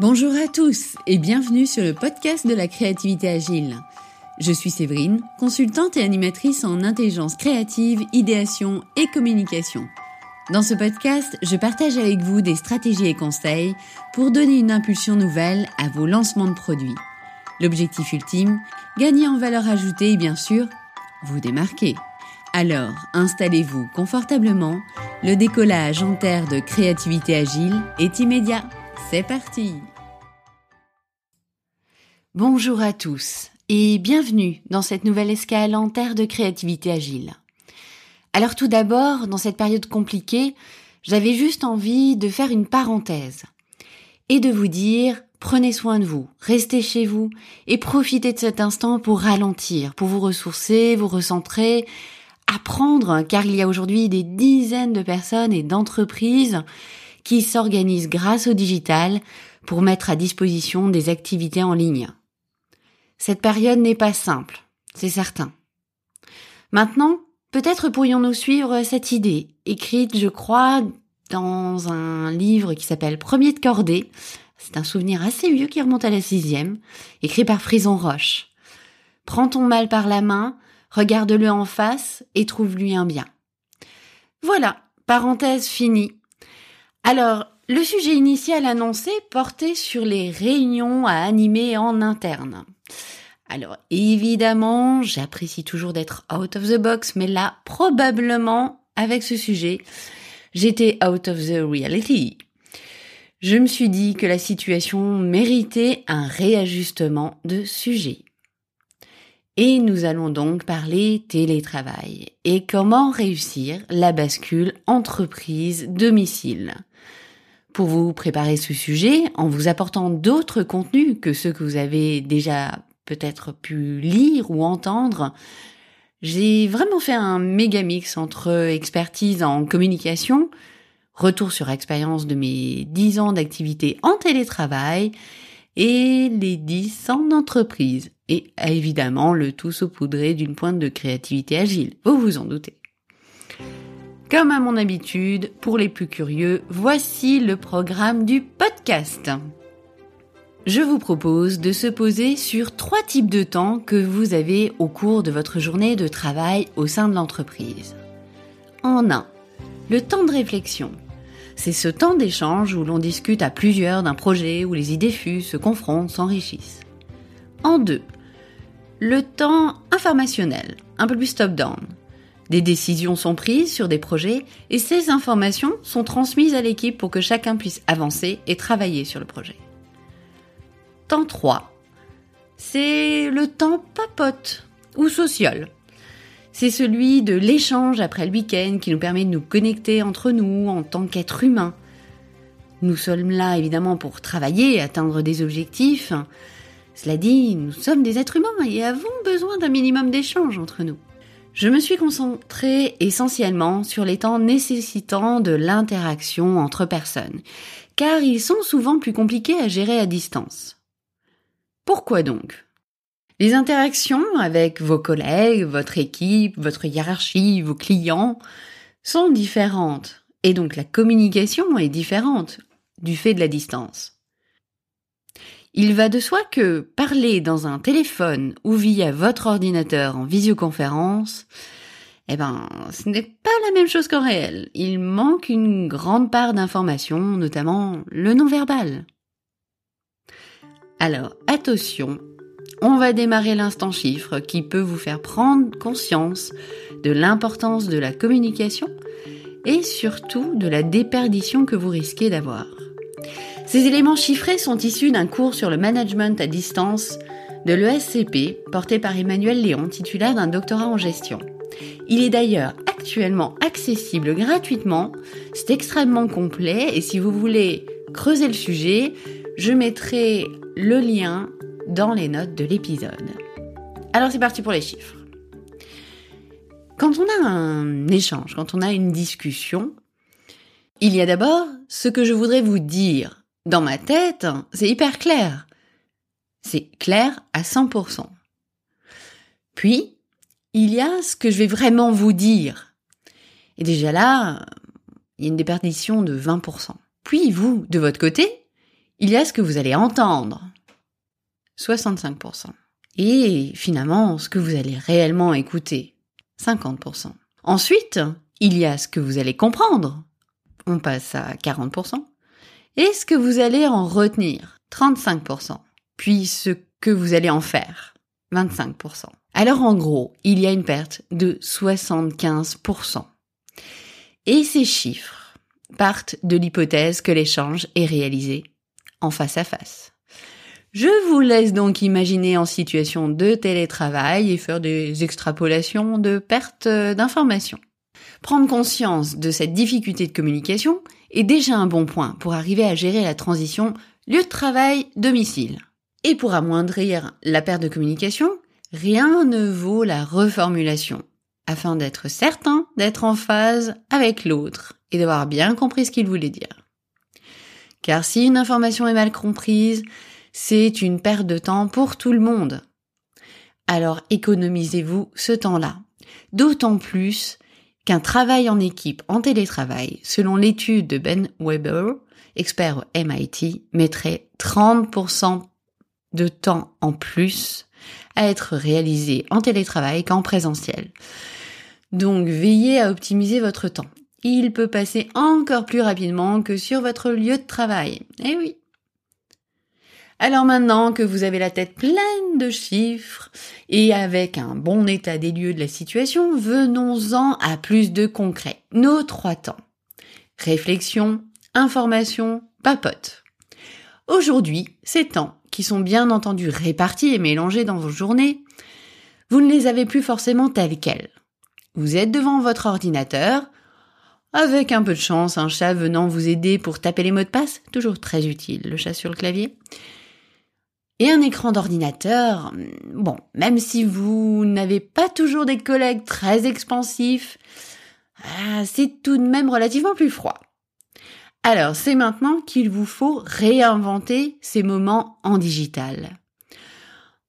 Bonjour à tous et bienvenue sur le podcast de la créativité agile. Je suis Séverine, consultante et animatrice en intelligence créative, idéation et communication. Dans ce podcast, je partage avec vous des stratégies et conseils pour donner une impulsion nouvelle à vos lancements de produits. L'objectif ultime, gagner en valeur ajoutée et bien sûr, vous démarquer. Alors, installez-vous confortablement, le décollage en terre de créativité agile est immédiat. C'est parti Bonjour à tous et bienvenue dans cette nouvelle escale en terre de créativité agile. Alors tout d'abord, dans cette période compliquée, j'avais juste envie de faire une parenthèse et de vous dire prenez soin de vous, restez chez vous et profitez de cet instant pour ralentir, pour vous ressourcer, vous recentrer, apprendre, car il y a aujourd'hui des dizaines de personnes et d'entreprises qui s'organisent grâce au digital pour mettre à disposition des activités en ligne. Cette période n'est pas simple, c'est certain. Maintenant, peut-être pourrions-nous suivre cette idée, écrite, je crois, dans un livre qui s'appelle Premier de cordée. C'est un souvenir assez vieux qui remonte à la sixième, écrit par Frison Roche. Prends ton mal par la main, regarde-le en face et trouve-lui un bien. Voilà, parenthèse finie. Alors, le sujet initial annoncé portait sur les réunions à animer en interne. Alors évidemment, j'apprécie toujours d'être out of the box, mais là, probablement, avec ce sujet, j'étais out of the reality. Je me suis dit que la situation méritait un réajustement de sujet. Et nous allons donc parler télétravail et comment réussir la bascule entreprise-domicile. Pour vous préparer ce sujet, en vous apportant d'autres contenus que ceux que vous avez déjà peut-être pu lire ou entendre, j'ai vraiment fait un méga mix entre expertise en communication, retour sur expérience de mes 10 ans d'activité en télétravail et les 10 ans d'entreprise. Et évidemment, le tout saupoudré d'une pointe de créativité agile, vous vous en doutez. Comme à mon habitude, pour les plus curieux, voici le programme du podcast je vous propose de se poser sur trois types de temps que vous avez au cours de votre journée de travail au sein de l'entreprise. En un, le temps de réflexion. C'est ce temps d'échange où l'on discute à plusieurs d'un projet où les idées fusent, se confrontent, s'enrichissent. En deux, le temps informationnel, un peu plus top-down. Des décisions sont prises sur des projets et ces informations sont transmises à l'équipe pour que chacun puisse avancer et travailler sur le projet. Temps 3, c'est le temps papote ou social. C'est celui de l'échange après le week-end qui nous permet de nous connecter entre nous en tant qu'êtres humains. Nous sommes là évidemment pour travailler, atteindre des objectifs. Cela dit, nous sommes des êtres humains et avons besoin d'un minimum d'échange entre nous. Je me suis concentrée essentiellement sur les temps nécessitant de l'interaction entre personnes, car ils sont souvent plus compliqués à gérer à distance. Pourquoi donc? Les interactions avec vos collègues, votre équipe, votre hiérarchie, vos clients sont différentes et donc la communication est différente du fait de la distance. Il va de soi que parler dans un téléphone ou via votre ordinateur en visioconférence, eh ben, ce n'est pas la même chose qu'en réel. Il manque une grande part d'informations, notamment le non-verbal. Alors, attention, on va démarrer l'instant chiffre qui peut vous faire prendre conscience de l'importance de la communication et surtout de la déperdition que vous risquez d'avoir. Ces éléments chiffrés sont issus d'un cours sur le management à distance de l'ESCP porté par Emmanuel Léon, titulaire d'un doctorat en gestion. Il est d'ailleurs actuellement accessible gratuitement, c'est extrêmement complet et si vous voulez creuser le sujet, je mettrai le lien dans les notes de l'épisode. Alors c'est parti pour les chiffres. Quand on a un échange, quand on a une discussion, il y a d'abord ce que je voudrais vous dire. Dans ma tête, c'est hyper clair. C'est clair à 100%. Puis, il y a ce que je vais vraiment vous dire. Et déjà là, il y a une déperdition de 20%. Puis vous, de votre côté, il y a ce que vous allez entendre, 65%. Et finalement, ce que vous allez réellement écouter, 50%. Ensuite, il y a ce que vous allez comprendre, on passe à 40%. Et ce que vous allez en retenir, 35%. Puis ce que vous allez en faire, 25%. Alors en gros, il y a une perte de 75%. Et ces chiffres partent de l'hypothèse que l'échange est réalisé en face à face. Je vous laisse donc imaginer en situation de télétravail et faire des extrapolations de perte d'informations. Prendre conscience de cette difficulté de communication est déjà un bon point pour arriver à gérer la transition lieu de travail-domicile. Et pour amoindrir la perte de communication, rien ne vaut la reformulation, afin d'être certain d'être en phase avec l'autre et d'avoir bien compris ce qu'il voulait dire. Car si une information est mal comprise, c'est une perte de temps pour tout le monde. Alors économisez-vous ce temps-là. D'autant plus qu'un travail en équipe en télétravail, selon l'étude de Ben Weber, expert au MIT, mettrait 30% de temps en plus à être réalisé en télétravail qu'en présentiel. Donc veillez à optimiser votre temps. Il peut passer encore plus rapidement que sur votre lieu de travail. Eh oui. Alors maintenant que vous avez la tête pleine de chiffres et avec un bon état des lieux de la situation, venons-en à plus de concret. Nos trois temps. Réflexion, information, papote. Aujourd'hui, ces temps, qui sont bien entendu répartis et mélangés dans vos journées, vous ne les avez plus forcément tels quels. Vous êtes devant votre ordinateur, avec un peu de chance, un chat venant vous aider pour taper les mots de passe, toujours très utile, le chat sur le clavier. Et un écran d'ordinateur, bon, même si vous n'avez pas toujours des collègues très expansifs, ah, c'est tout de même relativement plus froid. Alors, c'est maintenant qu'il vous faut réinventer ces moments en digital.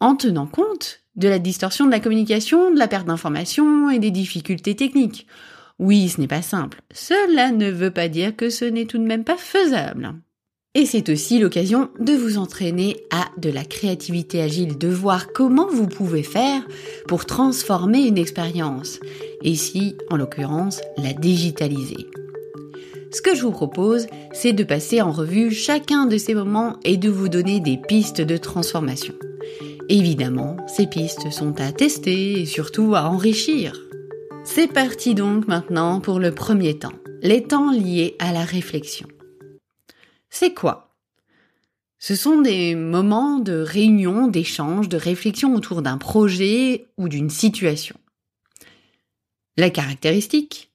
En tenant compte de la distorsion de la communication, de la perte d'informations et des difficultés techniques. Oui, ce n'est pas simple. Cela ne veut pas dire que ce n'est tout de même pas faisable. Et c'est aussi l'occasion de vous entraîner à de la créativité agile, de voir comment vous pouvez faire pour transformer une expérience, et si, en l'occurrence, la digitaliser. Ce que je vous propose, c'est de passer en revue chacun de ces moments et de vous donner des pistes de transformation. Évidemment, ces pistes sont à tester et surtout à enrichir. C'est parti donc maintenant pour le premier temps, les temps liés à la réflexion. C'est quoi? Ce sont des moments de réunion, d'échange, de réflexion autour d'un projet ou d'une situation. La caractéristique?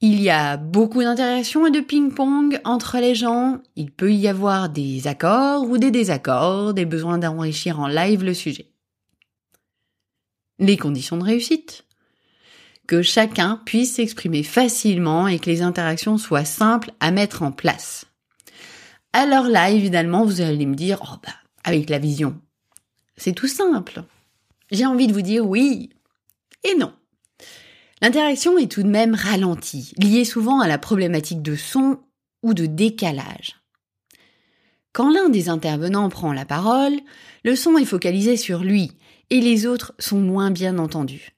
Il y a beaucoup d'interactions et de ping-pong entre les gens. Il peut y avoir des accords ou des désaccords, des besoins d'enrichir en live le sujet. Les conditions de réussite que chacun puisse s'exprimer facilement et que les interactions soient simples à mettre en place. Alors là, évidemment, vous allez me dire, oh bah, avec la vision. C'est tout simple. J'ai envie de vous dire oui et non. L'interaction est tout de même ralentie, liée souvent à la problématique de son ou de décalage. Quand l'un des intervenants prend la parole, le son est focalisé sur lui et les autres sont moins bien entendus.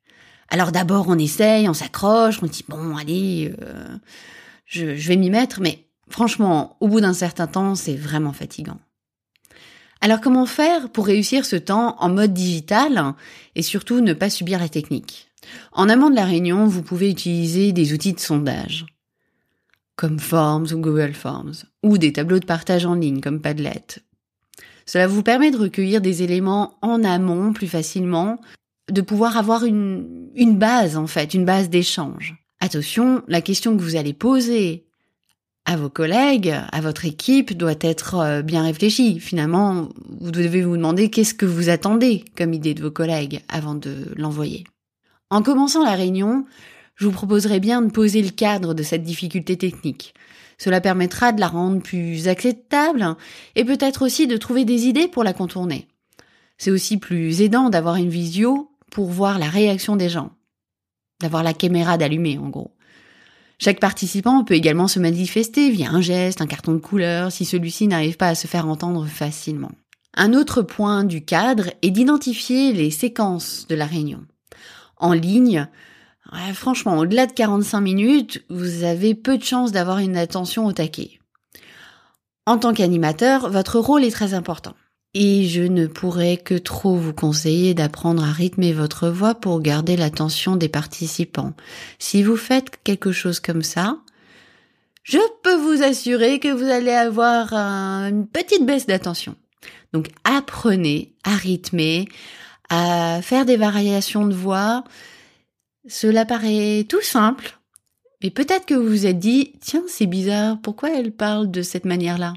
Alors d'abord on essaye, on s'accroche, on dit bon allez, euh, je, je vais m'y mettre, mais Franchement, au bout d'un certain temps, c'est vraiment fatigant. Alors comment faire pour réussir ce temps en mode digital et surtout ne pas subir la technique? En amont de la réunion, vous pouvez utiliser des outils de sondage comme Forms ou Google Forms ou des tableaux de partage en ligne comme Padlet. Cela vous permet de recueillir des éléments en amont plus facilement, de pouvoir avoir une, une base en fait, une base d'échange. Attention, la question que vous allez poser à vos collègues, à votre équipe doit être euh, bien réfléchi. Finalement, vous devez vous demander qu'est-ce que vous attendez comme idée de vos collègues avant de l'envoyer. En commençant la réunion, je vous proposerai bien de poser le cadre de cette difficulté technique. Cela permettra de la rendre plus acceptable et peut-être aussi de trouver des idées pour la contourner. C'est aussi plus aidant d'avoir une visio pour voir la réaction des gens. D'avoir la caméra d'allumer, en gros. Chaque participant peut également se manifester via un geste, un carton de couleur, si celui-ci n'arrive pas à se faire entendre facilement. Un autre point du cadre est d'identifier les séquences de la réunion. En ligne, franchement, au-delà de 45 minutes, vous avez peu de chances d'avoir une attention au taquet. En tant qu'animateur, votre rôle est très important. Et je ne pourrais que trop vous conseiller d'apprendre à rythmer votre voix pour garder l'attention des participants. Si vous faites quelque chose comme ça, je peux vous assurer que vous allez avoir une petite baisse d'attention. Donc apprenez à rythmer, à faire des variations de voix. Cela paraît tout simple. Et peut-être que vous vous êtes dit, tiens, c'est bizarre, pourquoi elle parle de cette manière-là?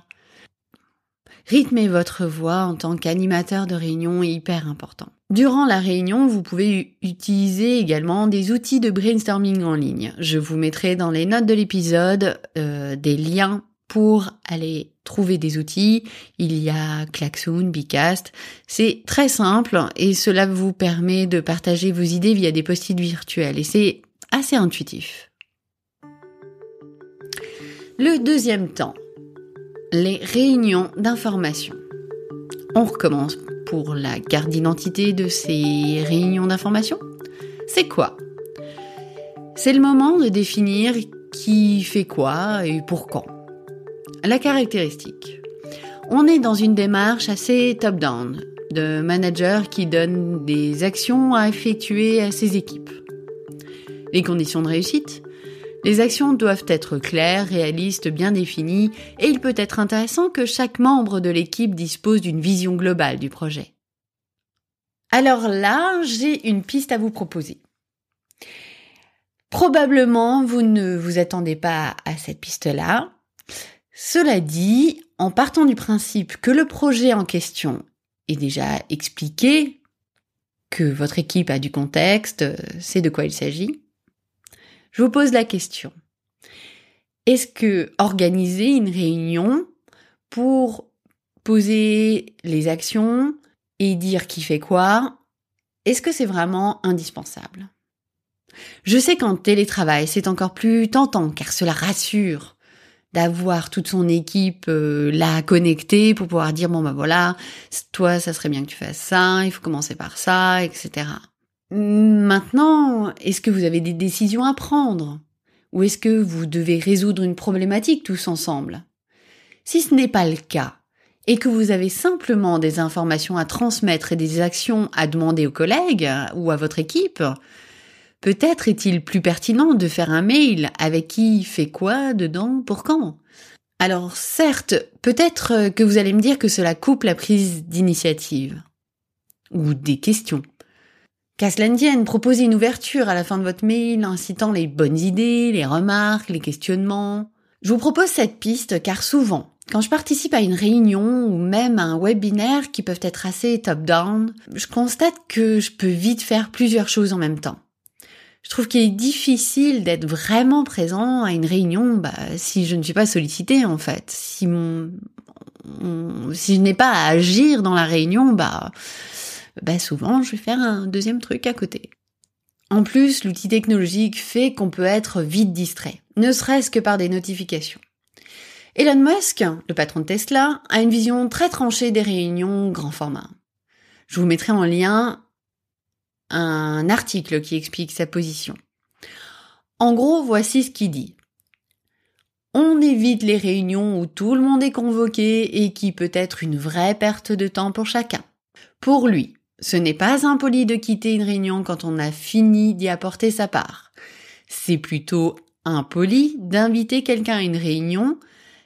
Rythmer votre voix en tant qu'animateur de réunion est hyper important. Durant la réunion, vous pouvez utiliser également des outils de brainstorming en ligne. Je vous mettrai dans les notes de l'épisode euh, des liens pour aller trouver des outils. Il y a Klaxoon, Bicast. C'est très simple et cela vous permet de partager vos idées via des post-it virtuels et c'est assez intuitif. Le deuxième temps, les réunions d'information. On recommence pour la carte d'identité de ces réunions d'information. C'est quoi? C'est le moment de définir qui fait quoi et pour quand. La caractéristique. On est dans une démarche assez top-down, de manager qui donne des actions à effectuer à ses équipes. Les conditions de réussite les actions doivent être claires, réalistes, bien définies, et il peut être intéressant que chaque membre de l'équipe dispose d'une vision globale du projet. Alors là, j'ai une piste à vous proposer. Probablement, vous ne vous attendez pas à cette piste-là. Cela dit, en partant du principe que le projet en question est déjà expliqué, que votre équipe a du contexte, sait de quoi il s'agit, je vous pose la question. Est-ce que organiser une réunion pour poser les actions et dire qui fait quoi, est-ce que c'est vraiment indispensable? Je sais qu'en télétravail, c'est encore plus tentant car cela rassure d'avoir toute son équipe euh, là connectée pour pouvoir dire bon bah voilà, toi ça serait bien que tu fasses ça, il faut commencer par ça, etc. Maintenant, est-ce que vous avez des décisions à prendre? Ou est-ce que vous devez résoudre une problématique tous ensemble? Si ce n'est pas le cas, et que vous avez simplement des informations à transmettre et des actions à demander aux collègues ou à votre équipe, peut-être est-il plus pertinent de faire un mail avec qui fait quoi dedans pour quand? Alors certes, peut-être que vous allez me dire que cela coupe la prise d'initiative. Ou des questions. Qu'à cela proposez une ouverture à la fin de votre mail incitant les bonnes idées, les remarques, les questionnements. Je vous propose cette piste car souvent, quand je participe à une réunion ou même à un webinaire qui peuvent être assez top-down, je constate que je peux vite faire plusieurs choses en même temps. Je trouve qu'il est difficile d'être vraiment présent à une réunion bah, si je ne suis pas sollicité en fait. Si mon, si je n'ai pas à agir dans la réunion, bah bah souvent je vais faire un deuxième truc à côté. En plus, l'outil technologique fait qu'on peut être vite distrait, ne serait-ce que par des notifications. Elon Musk, le patron de Tesla, a une vision très tranchée des réunions grand format. Je vous mettrai en lien un article qui explique sa position. En gros, voici ce qu'il dit. On évite les réunions où tout le monde est convoqué et qui peut être une vraie perte de temps pour chacun. Pour lui, ce n'est pas impoli de quitter une réunion quand on a fini d'y apporter sa part. C'est plutôt impoli d'inviter quelqu'un à une réunion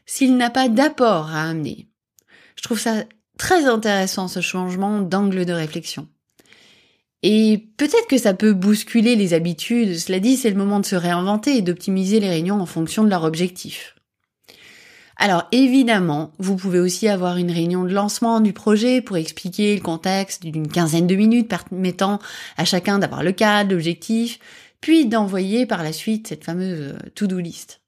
s'il n'a pas d'apport à amener. Je trouve ça très intéressant ce changement d'angle de réflexion. Et peut-être que ça peut bousculer les habitudes, cela dit, c'est le moment de se réinventer et d'optimiser les réunions en fonction de leur objectif. Alors évidemment, vous pouvez aussi avoir une réunion de lancement du projet pour expliquer le contexte d'une quinzaine de minutes permettant à chacun d'avoir le cadre, l'objectif, puis d'envoyer par la suite cette fameuse euh, to-do list.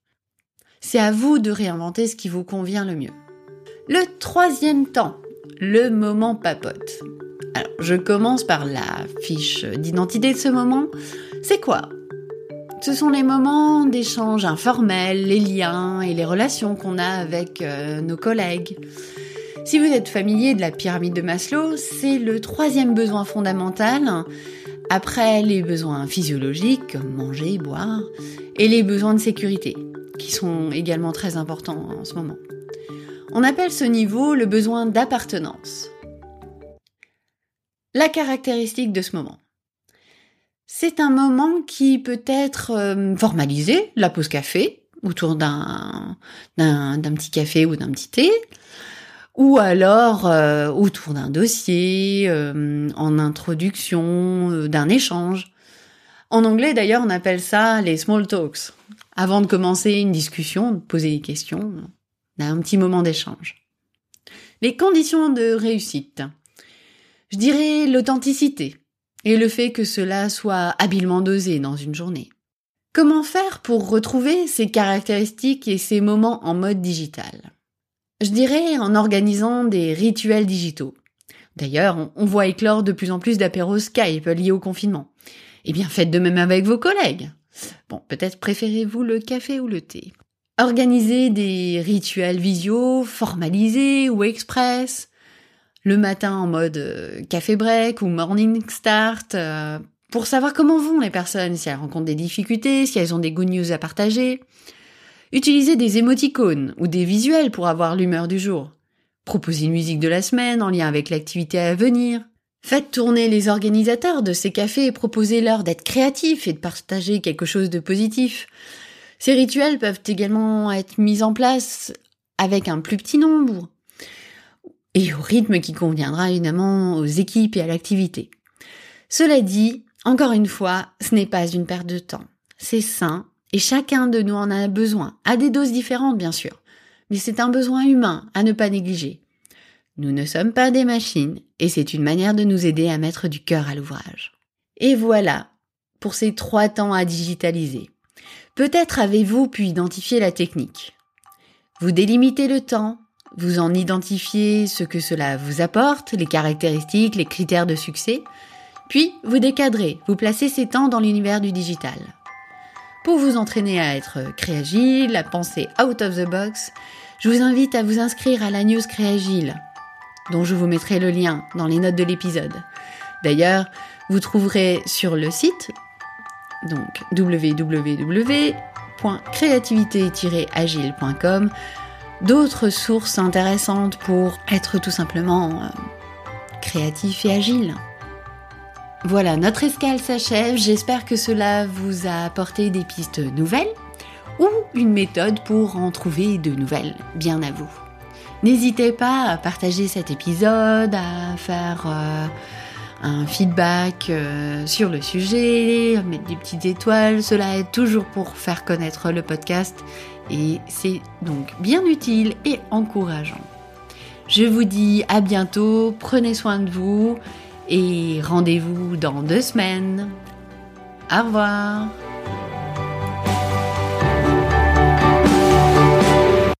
C'est à vous de réinventer ce qui vous convient le mieux. Le troisième temps, le moment papote. Alors, je commence par la fiche d'identité de ce moment. C'est quoi? Ce sont les moments d'échange informels, les liens et les relations qu'on a avec euh, nos collègues. Si vous êtes familier de la pyramide de Maslow, c'est le troisième besoin fondamental, après les besoins physiologiques comme manger, boire, et les besoins de sécurité, qui sont également très importants en ce moment. On appelle ce niveau le besoin d'appartenance. La caractéristique de ce moment. C'est un moment qui peut être euh, formalisé, la pause café, autour d'un, petit café ou d'un petit thé, ou alors euh, autour d'un dossier, euh, en introduction d'un échange. En anglais d'ailleurs on appelle ça les small talks. Avant de commencer une discussion, de poser des questions, un petit moment d'échange. Les conditions de réussite. Je dirais l'authenticité et le fait que cela soit habilement dosé dans une journée. Comment faire pour retrouver ces caractéristiques et ces moments en mode digital? Je dirais en organisant des rituels digitaux. D'ailleurs, on voit éclore de plus en plus d'apéros Skype liés au confinement. Eh bien, faites de même avec vos collègues. Bon, peut-être préférez-vous le café ou le thé. Organisez des rituels visio formalisés ou express, le matin en mode euh, café break ou morning start, euh, pour savoir comment vont les personnes, si elles rencontrent des difficultés, si elles ont des good news à partager. Utilisez des émoticônes ou des visuels pour avoir l'humeur du jour. Proposez une musique de la semaine en lien avec l'activité à venir. Faites tourner les organisateurs de ces cafés et proposez-leur d'être créatifs et de partager quelque chose de positif. Ces rituels peuvent également être mis en place avec un plus petit nombre et au rythme qui conviendra évidemment aux équipes et à l'activité. Cela dit, encore une fois, ce n'est pas une perte de temps. C'est sain et chacun de nous en a besoin, à des doses différentes bien sûr, mais c'est un besoin humain à ne pas négliger. Nous ne sommes pas des machines et c'est une manière de nous aider à mettre du cœur à l'ouvrage. Et voilà pour ces trois temps à digitaliser. Peut-être avez-vous pu identifier la technique. Vous délimitez le temps, vous en identifiez ce que cela vous apporte, les caractéristiques, les critères de succès, puis vous décadrez, vous placez ces temps dans l'univers du digital. Pour vous entraîner à être créagile, à penser out of the box, je vous invite à vous inscrire à la news Créagile, dont je vous mettrai le lien dans les notes de l'épisode. D'ailleurs, vous trouverez sur le site donc www.créativité-agile.com d'autres sources intéressantes pour être tout simplement euh, créatif et agile. Voilà, notre escale s'achève. J'espère que cela vous a apporté des pistes nouvelles ou une méthode pour en trouver de nouvelles, bien à vous. N'hésitez pas à partager cet épisode, à faire euh, un feedback euh, sur le sujet, à mettre des petites étoiles. Cela aide toujours pour faire connaître le podcast et c'est donc bien utile et encourageant. Je vous dis à bientôt, prenez soin de vous et rendez-vous dans deux semaines. Au revoir